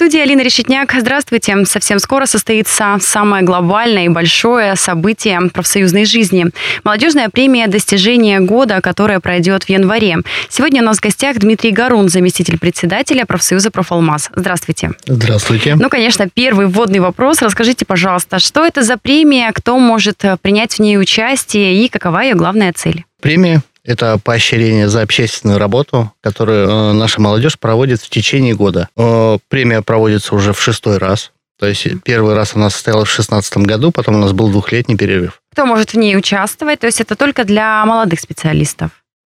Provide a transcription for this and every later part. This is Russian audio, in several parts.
Студии Алина Решетняк. Здравствуйте. Совсем скоро состоится самое глобальное и большое событие профсоюзной жизни. Молодежная премия «Достижение года», которая пройдет в январе. Сегодня у нас в гостях Дмитрий Гарун, заместитель председателя профсоюза «Профалмаз». Здравствуйте. Здравствуйте. Ну, конечно, первый вводный вопрос. Расскажите, пожалуйста, что это за премия, кто может принять в ней участие и какова ее главная цель? Премия это поощрение за общественную работу, которую э, наша молодежь проводит в течение года. Э, премия проводится уже в шестой раз. То есть первый раз она состоялась в 2016 году, потом у нас был двухлетний перерыв. Кто может в ней участвовать? То есть это только для молодых специалистов?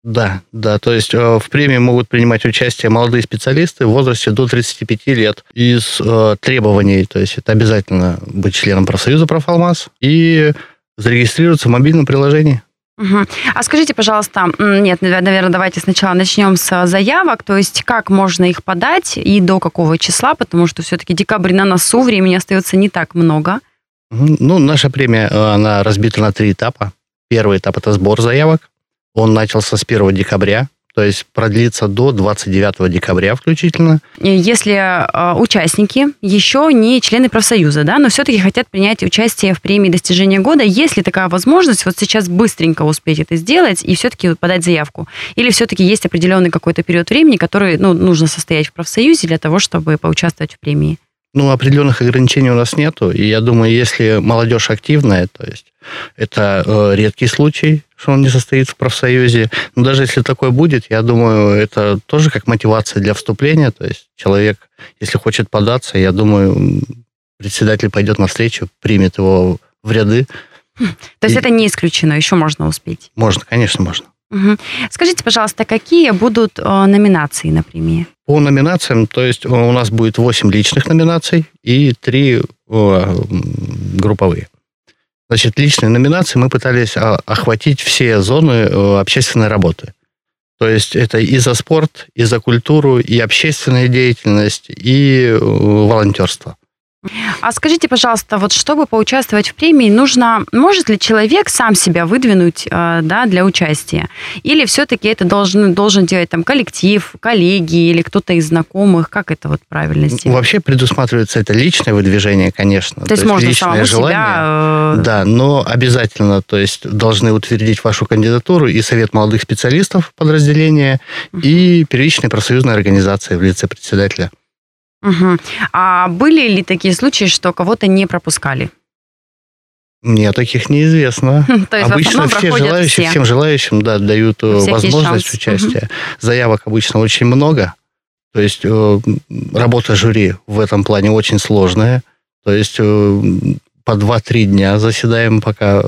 Да, да, то есть э, в премии могут принимать участие молодые специалисты в возрасте до 35 лет. Из э, требований, то есть это обязательно быть членом профсоюза «Профалмаз» и зарегистрироваться в мобильном приложении. Угу. А скажите, пожалуйста, нет, наверное, давайте сначала начнем с заявок, то есть как можно их подать и до какого числа, потому что все-таки декабрь на носу, времени остается не так много. Ну, наша премия, э, она разбита на три этапа. Первый этап – это сбор заявок. Он начался с 1 декабря то есть продлится до 29 декабря включительно. Если э, участники еще не члены профсоюза, да, но все-таки хотят принять участие в премии достижения года, есть ли такая возможность вот сейчас быстренько успеть это сделать и все-таки подать заявку? Или все-таки есть определенный какой-то период времени, который ну, нужно состоять в профсоюзе для того, чтобы поучаствовать в премии? Ну, определенных ограничений у нас нету. И я думаю, если молодежь активная, то есть это э, редкий случай, что он не состоит в профсоюзе. Но даже если такое будет, я думаю, это тоже как мотивация для вступления. То есть человек, если хочет податься, я думаю, председатель пойдет навстречу, примет его в ряды. То есть и... это не исключено, еще можно успеть? Можно, конечно, можно. Угу. Скажите, пожалуйста, какие будут э, номинации на премии? По номинациям, то есть у нас будет 8 личных номинаций и 3 э, групповые. Значит, личные номинации мы пытались а, охватить все зоны э, общественной работы. То есть это и за спорт, и за культуру, и общественная деятельность, и волонтерство. А скажите, пожалуйста, вот чтобы поучаствовать в премии, нужно, может ли человек сам себя выдвинуть э, да, для участия? Или все-таки это должен, должен делать там коллектив, коллеги или кто-то из знакомых? Как это вот правильно сделать? Вообще предусматривается это личное выдвижение, конечно. То, то есть, есть можно личное желание, себя... Э... Да, но обязательно, то есть должны утвердить вашу кандидатуру и Совет молодых специалистов подразделения, uh-huh. и первичная профсоюзная организация в лице председателя. Угу. А были ли такие случаи, что кого-то не пропускали? Нет, таких неизвестно. То есть обычно все желающие, все. всем желающим да, дают э, Всякий возможность шанс. участия. Угу. Заявок обычно очень много. То есть э, работа жюри в этом плане очень сложная. То есть э, по 2-3 дня заседаем, пока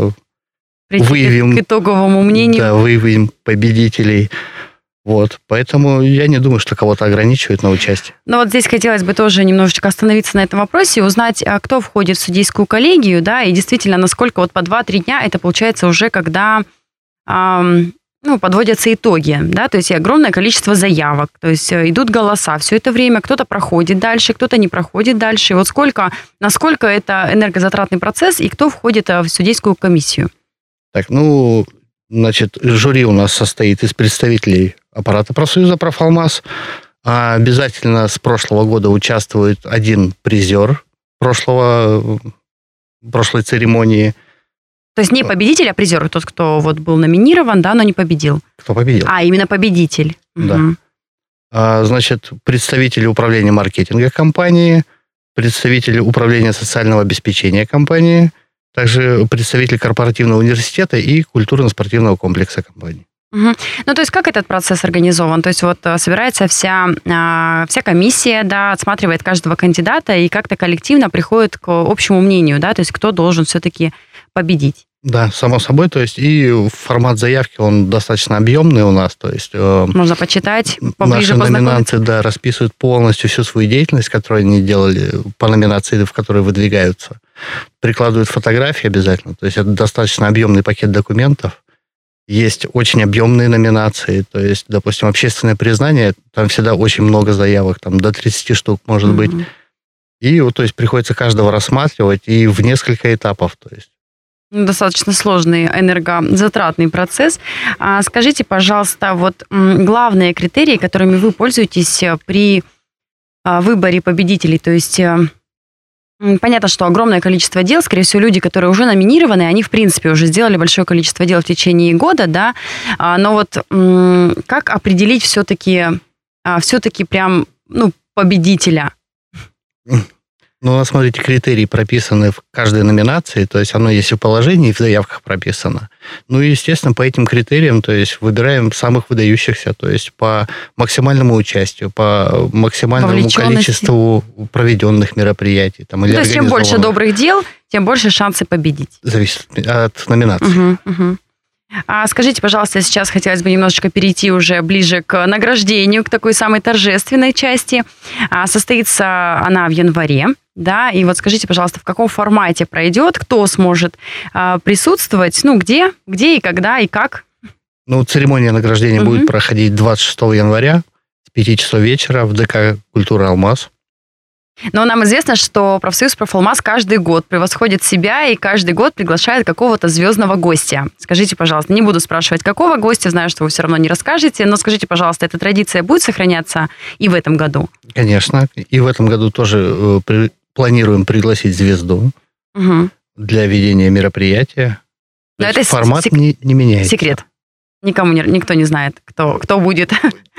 Прийти выявим... К итоговому мнению. Да, выявим победителей. Вот, поэтому я не думаю, что кого-то ограничивают на участие. Ну вот здесь хотелось бы тоже немножечко остановиться на этом вопросе и узнать, а кто входит в судейскую коллегию, да, и действительно, насколько вот по 2-3 дня это получается уже, когда эм, ну, подводятся итоги, да, то есть огромное количество заявок, то есть э, идут голоса все это время, кто-то проходит дальше, кто-то не проходит дальше. И вот сколько, насколько это энергозатратный процесс и кто входит э, в судейскую комиссию? Так, ну, значит, жюри у нас состоит из представителей аппарата профсоюза «Профалмаз». А обязательно с прошлого года участвует один призер прошлого, прошлой церемонии. То есть не победитель, а призер, тот, кто вот был номинирован, да, но не победил. Кто победил. А, именно победитель. Да. Угу. А, значит, представители управления маркетинга компании, представители управления социального обеспечения компании, также представители корпоративного университета и культурно-спортивного комплекса компании. Угу. Ну, то есть как этот процесс организован? То есть вот э, собирается вся, а, вся комиссия, да, отсматривает каждого кандидата и как-то коллективно приходит к общему мнению, да, то есть кто должен все-таки победить? Да, само собой, то есть и формат заявки, он достаточно объемный у нас, то есть... Э, Можно почитать, поближе Наши номинанты, да, расписывают полностью всю свою деятельность, которую они делали по номинации, в которой выдвигаются. Прикладывают фотографии обязательно, то есть это достаточно объемный пакет документов, есть очень объемные номинации, то есть, допустим, общественное признание, там всегда очень много заявок, там до 30 штук может mm-hmm. быть. И вот, то есть, приходится каждого рассматривать и в несколько этапов, то есть. Ну, достаточно сложный энергозатратный процесс. А скажите, пожалуйста, вот главные критерии, которыми вы пользуетесь э, при а, выборе победителей, то есть э, Понятно, что огромное количество дел, скорее всего, люди, которые уже номинированы, они, в принципе, уже сделали большое количество дел в течение года, да, а, но вот как определить все-таки, а, все-таки прям, ну, победителя? Ну, смотрите, критерии прописаны в каждой номинации, то есть оно есть и в положении, и в заявках прописано. Ну и, естественно, по этим критериям, то есть выбираем самых выдающихся, то есть по максимальному участию, по максимальному количеству проведенных мероприятий. Там, или то есть чем больше добрых дел, тем больше шансы победить. Зависит от номинации. Угу, угу. А скажите, пожалуйста, сейчас хотелось бы немножечко перейти уже ближе к награждению, к такой самой торжественной части. А, состоится она в январе, да, и вот скажите, пожалуйста, в каком формате пройдет, кто сможет а, присутствовать, ну, где, где и когда и как? Ну, церемония награждения угу. будет проходить 26 января с 5 часов вечера в ДК «Культура Алмаз». Но нам известно, что профсоюз «Профалмаз» каждый год превосходит себя и каждый год приглашает какого-то звездного гостя. Скажите, пожалуйста, не буду спрашивать, какого гостя, знаю, что вы все равно не расскажете, но скажите, пожалуйста, эта традиция будет сохраняться и в этом году? Конечно, и в этом году тоже э, при, планируем пригласить звезду угу. для ведения мероприятия. Но это формат сек... не, не меняется. Секрет. Никому не, никто не знает, кто, кто будет.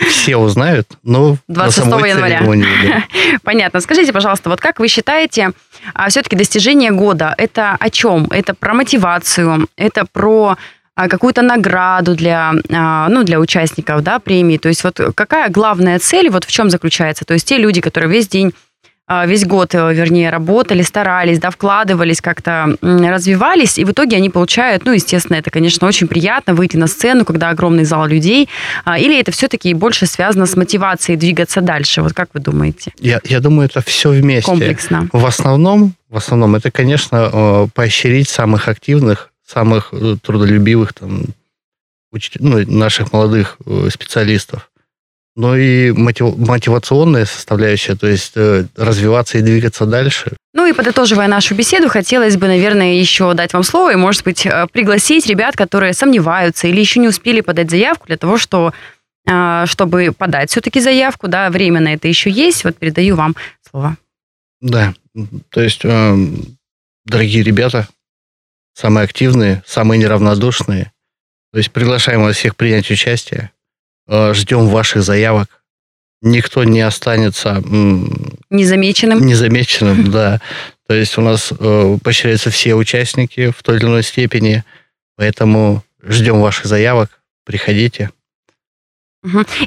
Все узнают, но 26 на января. Понятно. Скажите, пожалуйста, вот как вы считаете, а, все-таки достижение года это о чем? Это про мотивацию, это про а, какую-то награду для, а, ну, для участников да, премии. То есть вот какая главная цель, вот в чем заключается? То есть те люди, которые весь день весь год, э, вернее, работали, старались, да, вкладывались, как-то развивались, и в итоге они получают, ну, естественно, это, конечно, очень приятно выйти на сцену, когда огромный зал людей, а, или это все-таки больше связано с мотивацией двигаться дальше? Вот как вы думаете? Я, я думаю, это все вместе. Комплексно. В основном, в основном это, конечно, э, поощрить самых активных, самых э, трудолюбивых там, ну, наших молодых специалистов но и мотив, мотивационная составляющая, то есть э, развиваться и двигаться дальше. Ну и подытоживая нашу беседу, хотелось бы, наверное, еще дать вам слово и, может быть, э, пригласить ребят, которые сомневаются или еще не успели подать заявку для того, что, э, чтобы подать все-таки заявку, да, время на это еще есть. Вот передаю вам слово. Да, то есть, дорогие ребята, самые активные, самые неравнодушные, то есть приглашаем вас всех принять участие. Э, ждем ваших заявок. Никто не останется... Незамеченным? Незамеченным, да. То есть у нас э, поощряются все участники в той или иной степени, поэтому ждем ваших заявок, приходите.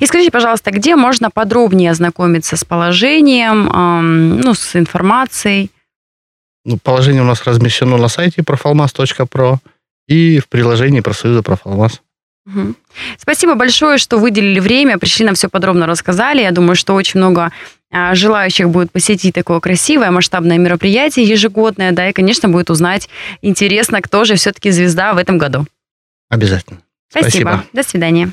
И скажите, пожалуйста, где можно подробнее ознакомиться с положением, ну, с информацией? Ну, положение у нас размещено на сайте profalmas.pro и в приложении профсоюза Профалмаз. Угу. Спасибо большое, что выделили время, пришли нам все подробно рассказали. Я думаю, что очень много а, желающих будет посетить такое красивое масштабное мероприятие ежегодное, да, и, конечно, будет узнать интересно, кто же все-таки звезда в этом году. Обязательно. Спасибо. Спасибо. До свидания.